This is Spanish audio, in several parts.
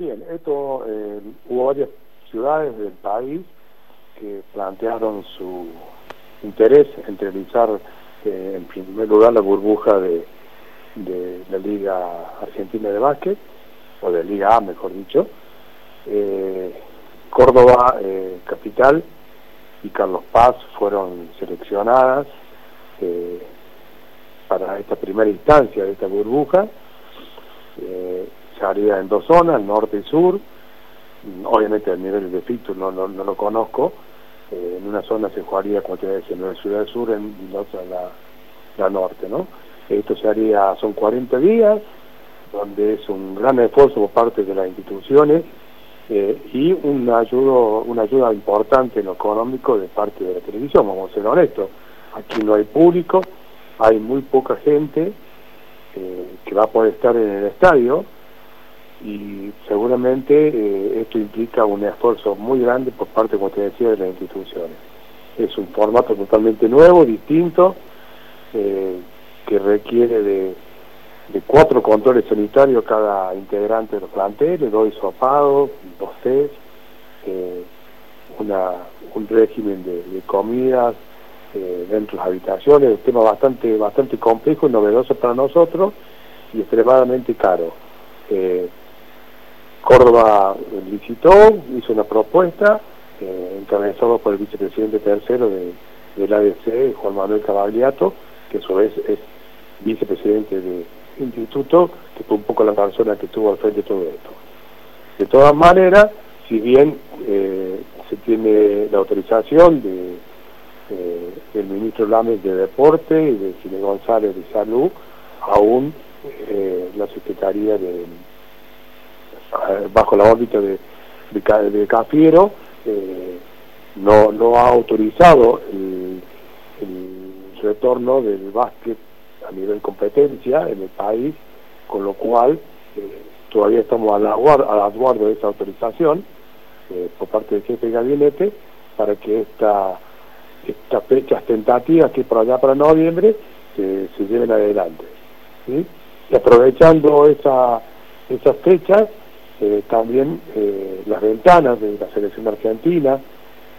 Bien, esto eh, hubo varias ciudades del país que plantearon su interés en realizar eh, en primer lugar la burbuja de, la Liga Argentina de Básquet, o de Liga A mejor dicho, eh, Córdoba Capital y Carlos Paz fueron seleccionadas para esta primera instancia de esta burbuja haría en dos zonas, norte y sur. Obviamente el nivel de fixture no, no, lo conozco. Eh, en una zona se jugaría, como te decía, en la ciudad del sur, en la otra la, la norte, ¿no? Esto se haría, son 40 días, donde es un gran esfuerzo por parte de las instituciones eh, y una ayuda, una ayuda importante en lo económico de parte de la televisión, vamos a ser honestos. Aquí no hay público, hay muy poca gente eh, que va a poder estar en el estadio, y seguramente eh, esto implica un esfuerzo muy grande por parte, como te decía, de las instituciones. Es un formato totalmente nuevo, distinto, eh, que requiere de, cuatro controles sanitarios cada integrante de los planteles, dos hisopados, dos test, eh, una, un régimen de, de comidas dentro de las habitaciones, un tema bastante, bastante complejo y novedoso para nosotros y extremadamente caro. Córdoba licitó, hizo una propuesta, eh, encabezado por el vicepresidente tercero de, del ADC, Juan Manuel Cavagliato, que a su vez es vicepresidente del instituto, que fue un poco la persona que estuvo al frente de todo esto. De todas maneras, si bien eh, se tiene la autorización de, eh, del ministro Lames de Deporte y de Cine González de Salud, aún eh, la Secretaría de bajo la órbita de, de, Cafiero, eh, no, no ha autorizado el, retorno del básquet a nivel competencia en el país, con lo cual eh, todavía estamos a la, de esa autorización por parte del jefe de gabinete para que esta, estas fechas tentativas que por allá para noviembre se, lleven adelante. Y aprovechando esa, esas fechas, eh, también eh, las ventanas de la selección argentina,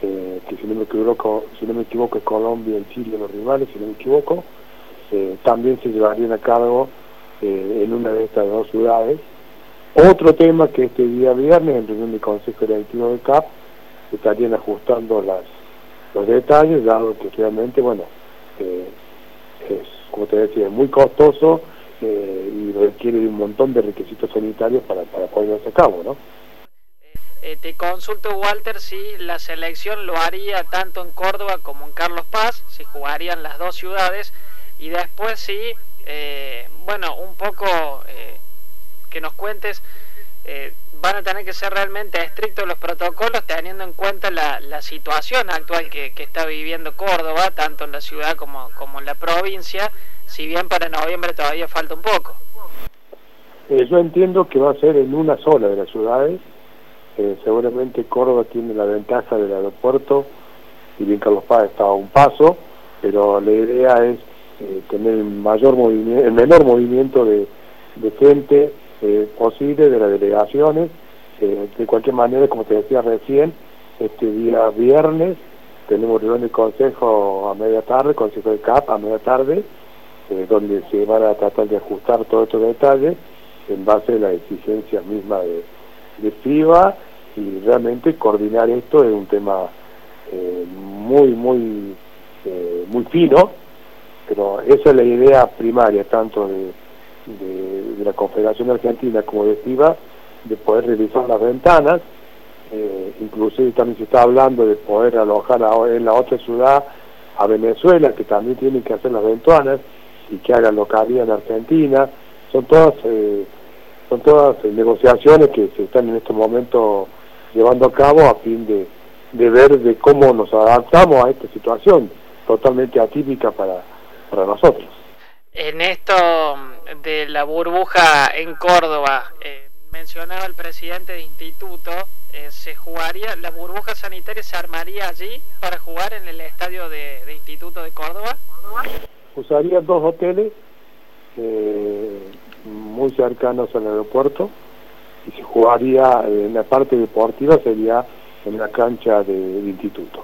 eh, que si no, me equivoco, si no me equivoco es Colombia y Chile los rivales, si no me equivoco, también se llevarían a cargo en una de estas dos ciudades. Otro tema que este día viernes, en reunión del Consejo Directivo de CAP, estarían ajustando las, los detalles, dado que realmente, bueno, es, como te decía, muy costoso eh, y requiere un montón de requisitos sanitarios para, para poder a cabo, ¿no? Eh, te consulto, Walter, si la selección lo haría tanto en Córdoba como en Carlos Paz, si jugarían las dos ciudades, y después si, eh, bueno, un poco que nos cuentes, van a tener que ser realmente estrictos los protocolos teniendo en cuenta la, la situación actual que, que, está viviendo Córdoba, tanto en la ciudad como, como en la provincia, si bien para noviembre todavía falta un poco. Eh, yo entiendo que va a ser en una sola de las ciudades. Eh, seguramente Córdoba tiene la ventaja del aeropuerto, y bien Carlos Paz está a un paso, pero la idea es eh, tener el mayor movimiento, el menor movimiento de, gente posible de las delegaciones. de cualquier manera, como te decía recién, este día viernes tenemos reunión de consejo a media tarde, consejo de CAP a media tarde, donde se van a tratar de ajustar todos estos detalles en base a las exigencias mismas de, de FIBA y realmente coordinar esto es un tema eh, muy, muy, eh, muy fino, pero esa es la idea primaria tanto de, de, la Confederación Argentina como de FIBA, de poder revisar las ventanas, inclusive también se está hablando de poder alojar en la otra ciudad a Venezuela, que también tienen que hacer las ventanas, y que haga lo que haría en Argentina. Son todas, eh, son todas eh, negociaciones que se están en este momento llevando a cabo a fin de, de ver de cómo nos adaptamos a esta situación totalmente atípica para, para nosotros. En esto de la burbuja en Córdoba, eh, mencionaba el presidente de instituto, se jugaría, la burbuja sanitaria se armaría allí para jugar en el estadio de, de instituto de Córdoba usaría dos hoteles eh, muy cercanos al aeropuerto y se jugaría en la parte deportiva sería en la cancha del instituto.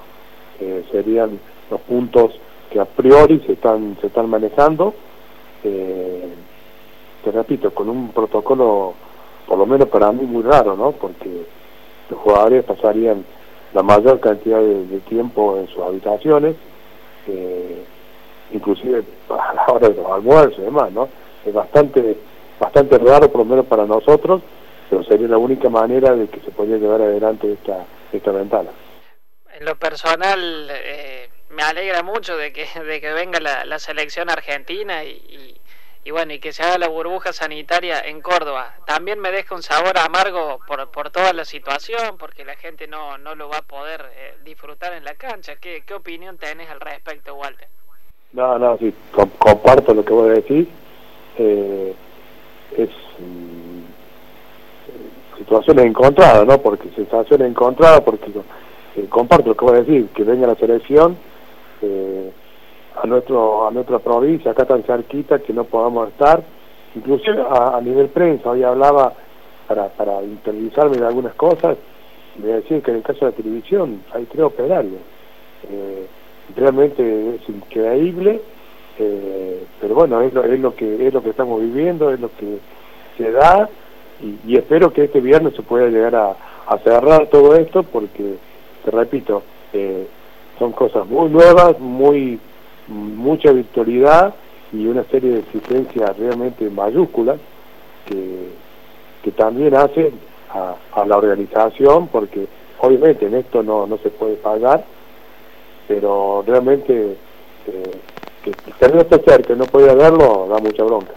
Eh, serían los puntos que a priori se están, se están manejando, eh, te repito, con un protocolo, por lo menos para mí, muy raro, ¿no? Porque los jugadores pasarían la mayor cantidad de, tiempo en sus habitaciones, eh, inclusive a la hora de los almuerzos y demás, ¿no? Es bastante, bastante raro, por lo menos para nosotros, pero sería la única manera de que se podría llevar adelante esta, esta ventana. En lo personal, eh, me alegra mucho de que, de que venga la, selección argentina y, y, bueno, y que se haga la burbuja sanitaria en Córdoba. También me deja un sabor amargo por, por toda la situación, porque la gente no, no lo va a poder eh, disfrutar en la cancha. ¿Qué, ¿Qué opinión tenés al respecto, Walter? No, no, sí, comparto lo que vos decís. Eh, es mm, situaciones encontradas, ¿no? Porque sensaciones encontradas, porque eh, comparto lo que vos decís, que venga la selección eh, a nuestro a nuestra provincia, acá tan cerquita, que no podamos estar, inclusive a, nivel prensa, hoy hablaba para, para interiorizarme de algunas cosas, me decían que en el caso de la televisión hay tres operarios. Eh, realmente es increíble, eh, pero bueno, es lo, es lo que es lo que estamos viviendo, es lo que se da y, espero que este viernes se pueda llegar a, cerrar todo esto porque, te repito, eh, son cosas muy nuevas, muy mucha virtualidad y una serie de exigencias realmente mayúsculas que, que también hacen a, a la organización porque obviamente en esto no, no se puede pagar pero realmente eh, que no está cerca no podía verlo da mucha bronca.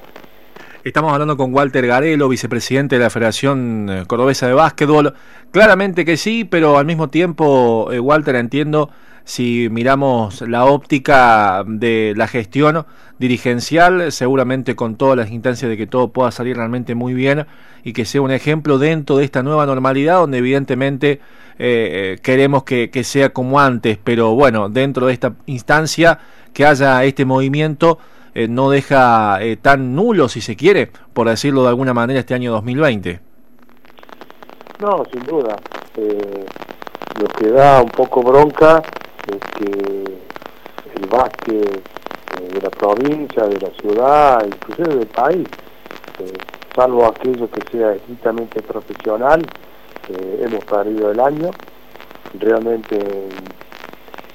Estamos hablando con Walter Garelo, vicepresidente de la Federación eh, Cordobesa de Básquetbol. Claramente que sí, pero al mismo tiempo, eh, Walter, entiendo, si miramos la óptica de la gestión dirigencial, seguramente con todas las instancias de que todo pueda salir realmente muy bien y que sea un ejemplo dentro de esta nueva normalidad, donde evidentemente eh, queremos que, que sea como antes, pero bueno, dentro de esta instancia, que haya este movimiento eh, no deja eh, tan nulo, si se quiere, por decirlo de alguna manera, este año 2020. No, sin duda. Eh, lo que da un poco bronca es que el básquet de la provincia, de la ciudad, inclusive del país, salvo aquello que sea estrictamente profesional, hemos perdido el año. Realmente,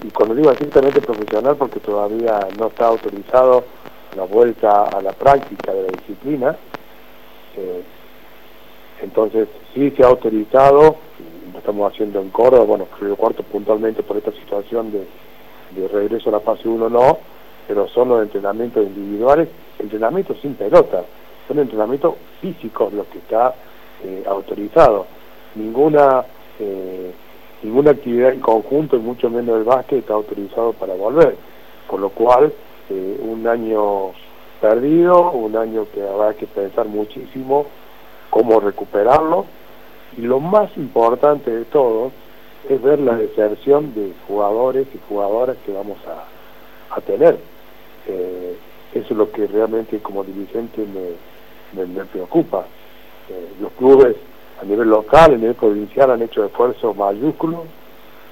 y cuando digo estrictamente profesional, porque todavía no está autorizado la vuelta a la práctica de la disciplina. Eh, entonces, sí se ha autorizado, lo estamos haciendo en Córdoba, bueno, Río Cuarto puntualmente por esta situación de, regreso a la fase 1 no, pero son los entrenamientos individuales, entrenamientos sin pelota, son entrenamientos físicos los que está eh, autorizado. Ninguna eh, ninguna actividad en conjunto, y mucho menos el básquet, está autorizado para volver. Por lo cual, un año perdido, un año que habrá que pensar muchísimo cómo recuperarlo y lo más importante de todo es ver la deserción de jugadores y jugadoras que vamos a, tener. Eh, eso es lo que realmente como dirigente me, me, preocupa. Eh, los clubes a nivel local, a nivel provincial han hecho esfuerzos mayúsculos,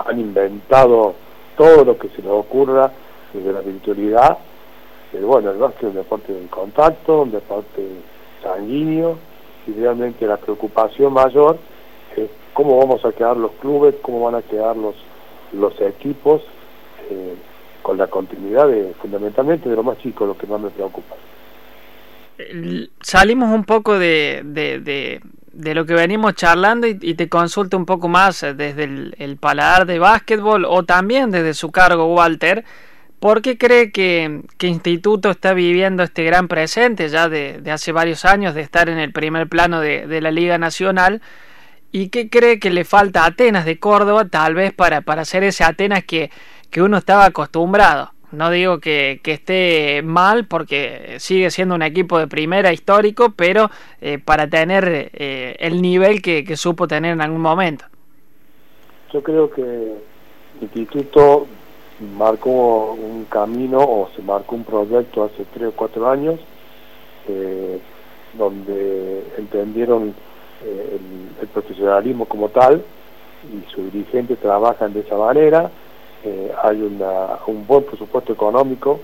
han inventado todo lo que se les ocurra desde la virtualidad pero bueno, el básquet es un deporte de contacto, un deporte sanguíneo, y realmente la preocupación mayor es cómo vamos a quedar los clubes, cómo van a quedar los, los equipos, eh, con la continuidad de, fundamentalmente de lo más chico, lo que más me preocupa. Salimos un poco de, de, de, lo que venimos charlando y, te consulto un poco más desde el, el paladar de básquetbol o también desde su cargo, Walter. ¿Por qué cree que, que, Instituto está viviendo este gran presente ya de, hace varios años de estar en el primer plano de, la Liga Nacional? ¿Y qué cree que le falta a Atenas de Córdoba tal vez para, para ser ese Atenas que, que uno estaba acostumbrado? No digo que, que, esté mal porque sigue siendo un equipo de primera histórico, pero eh, para tener eh, el nivel que, que supo tener en algún momento. Yo creo que Instituto marcó un camino o se marcó un proyecto hace tres o cuatro años eh, donde entendieron eh, el, profesionalismo como tal y sus dirigentes trabajan de esa manera, eh, hay un buen presupuesto económico,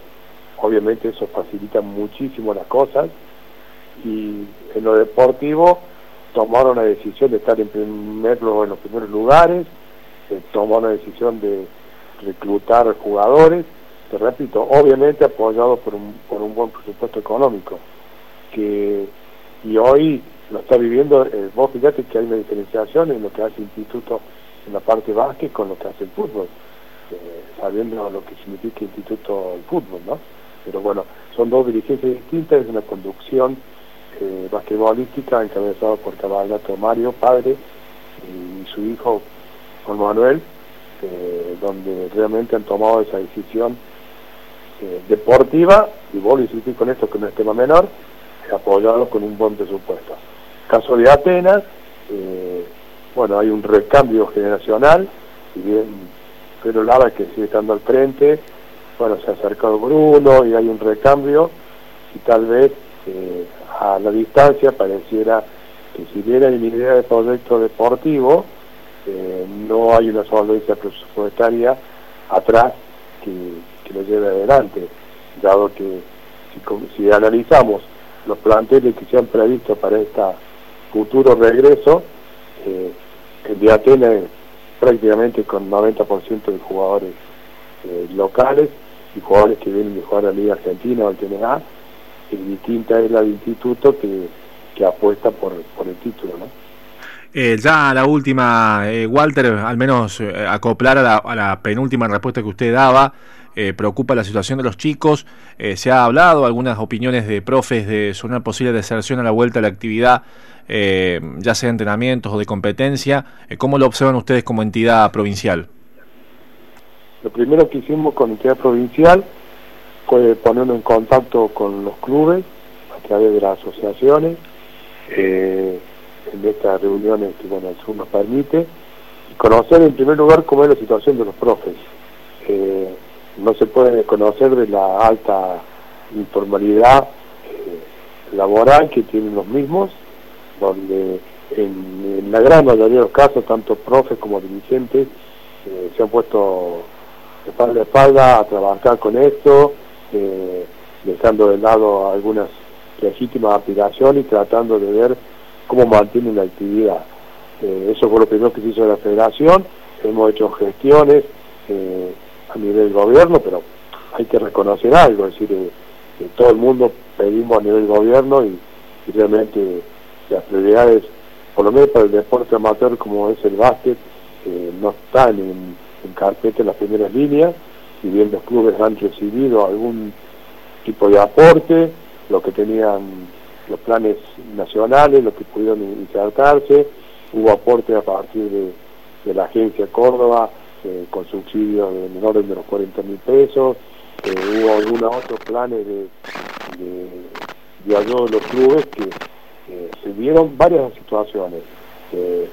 obviamente eso facilita muchísimo las cosas. Y en lo deportivo tomaron la decisión de estar en, primer, en los primeros lugares, tomó la decisión de reclutar jugadores, te repito, obviamente apoyado por un, por un buen presupuesto económico, que y hoy lo está viviendo, eh, vos fíjate que hay una diferenciación en lo que hace el instituto en la parte básquet con lo que hace el fútbol, eh, sabiendo lo que significa el instituto el fútbol, ¿no? Pero bueno, son dos dirigencias distintas, es una conducción eh, basquetbolística encabezada por Cabalgato Mario, padre, y su hijo Juan Manuel, eh, donde realmente han tomado esa decisión eh, deportiva, y vuelvo a insistir con esto que no es tema menor, apoyado con un buen presupuesto. Caso de Atenas, eh, bueno, hay un recambio generacional, si bien Pedro Lava que sigue estando al frente, bueno, se ha acercado Bruno y hay un recambio, y tal vez a la distancia pareciera que si hay una idea de proyecto deportivo, no hay una solvencia presupuestaria atrás que, lo lleve adelante, dado que si, analizamos los planteles que se han previsto para este futuro regreso, eh, el de Atenas prácticamente con 90% de jugadores eh, locales y jugadores que vienen de jugar a la Liga Argentina o al TNA, y distinta es la del instituto que, apuesta por, por el título, ¿no? Eh, ya la última, eh, Walter, al menos eh, acoplar a la, penúltima respuesta que usted daba, preocupa la situación de los chicos, se ha hablado algunas opiniones de profes de una posible deserción a la vuelta a la actividad, ya sea de entrenamientos o de competencia, ¿cómo lo observan ustedes como entidad provincial? Lo primero que hicimos con entidad provincial fue ponernos en contacto con los clubes a través de las asociaciones, en estas reuniones que bueno, el Zoom nos permite, y conocer en primer lugar cómo es la situación de los profes. Eh, no se puede conocer de la alta informalidad eh, laboral que tienen los mismos, donde en, la gran mayoría de los casos, tanto profes como dirigentes eh, se han puesto de espalda a espalda a trabajar con esto, dejando de lado algunas legítimas aspiraciones y tratando de ver cómo mantienen la actividad. Eh, eso fue lo primero que se hizo la federación, hemos hecho gestiones eh, a nivel gobierno, pero hay que reconocer algo, es decir, eh, todo el mundo pedimos a nivel gobierno y, realmente las prioridades, por lo menos para el deporte amateur como es el básquet, no están en, en carpeta en las primeras líneas, si bien los clubes han recibido algún tipo de aporte, lo que tenían los planes nacionales, los que pudieron insertarse, hubo aporte a partir de, la agencia Córdoba eh, con subsidios en el orden de los 40 mil pesos, eh, hubo algunos otros planes de, de, ayuda de los clubes que se vieron varias situaciones. Eh,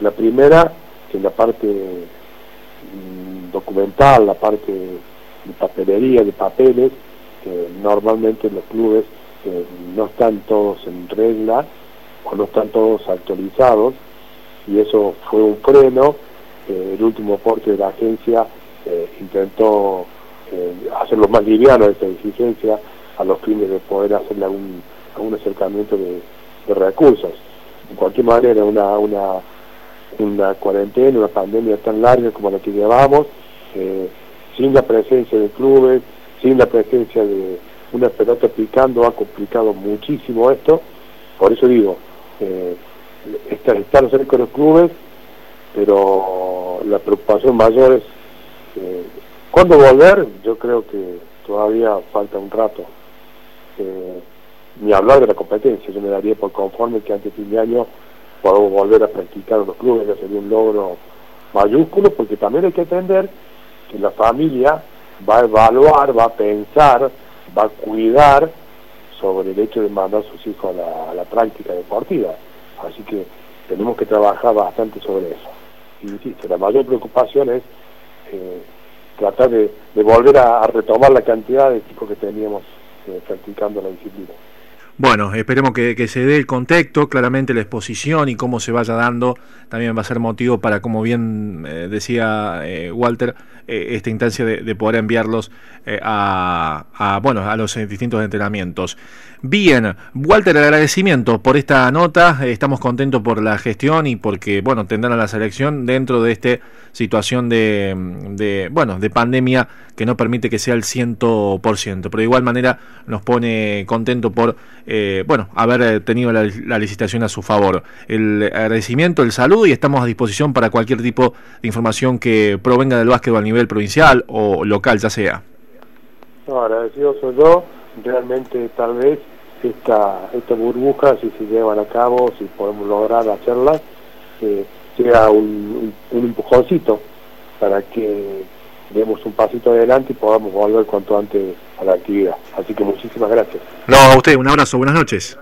la primera, que en la parte mm, documental, la parte de papelería, de papeles, que normalmente los clubes no están todos en regla o no están todos actualizados y eso fue un freno. Eh, el último aporte de la agencia eh, intentó eh, hacerlo más liviano esta exigencia a los fines de poder hacerle algún, algún acercamiento de, recursos. De cualquier manera, una, una, una cuarentena, una pandemia tan larga como la que llevamos, sin la presencia de clubes, sin la presencia de una pelota picando ha complicado muchísimo esto, por eso digo, eh, están cerca de los clubes, pero la preocupación mayor es eh, ¿cuándo volver? Yo creo que todavía falta un rato. Eh, ni hablar de la competencia, yo me daría por conforme que antes de fin de año podamos volver a practicar en los clubes, ya sería un logro mayúsculo, porque también hay que entender que la familia va a evaluar, va a pensar, va a cuidar sobre el hecho de mandar a sus hijos a la, práctica deportiva. Así que tenemos que trabajar bastante sobre eso. Y insisto, la mayor preocupación es eh, tratar de, volver a, retomar la cantidad de chicos que teníamos eh, practicando la disciplina. Bueno. esperemos que, se dé el contexto, claramente la exposición y cómo se vaya dando, también va a ser motivo para, como bien eh, decía eh, Walter, eh, esta instancia de, poder enviarlos a, bueno, a los distintos entrenamientos. Bien, Walter, el agradecimiento por esta nota, estamos contentos por la gestión y porque, bueno, tendrán a la selección dentro de esta situación de, de, bueno, de pandemia que no permite que sea el 100%, pero de igual manera nos pone contento por eh, bueno, haber eh, tenido la, licitación a su favor. El agradecimiento, el saludo y estamos a disposición para cualquier tipo de información que provenga del básquetbol a nivel provincial o local, ya sea. No, agradecido soy yo. Realmente, tal vez esta, esta burbuja, si se llevan a cabo, si podemos lograr hacerlas, eh, sea un, un empujoncito para que demos un pasito adelante y podamos volver cuanto antes a la actividad. Así que muchísimas gracias. No, a usted, un abrazo, buenas noches.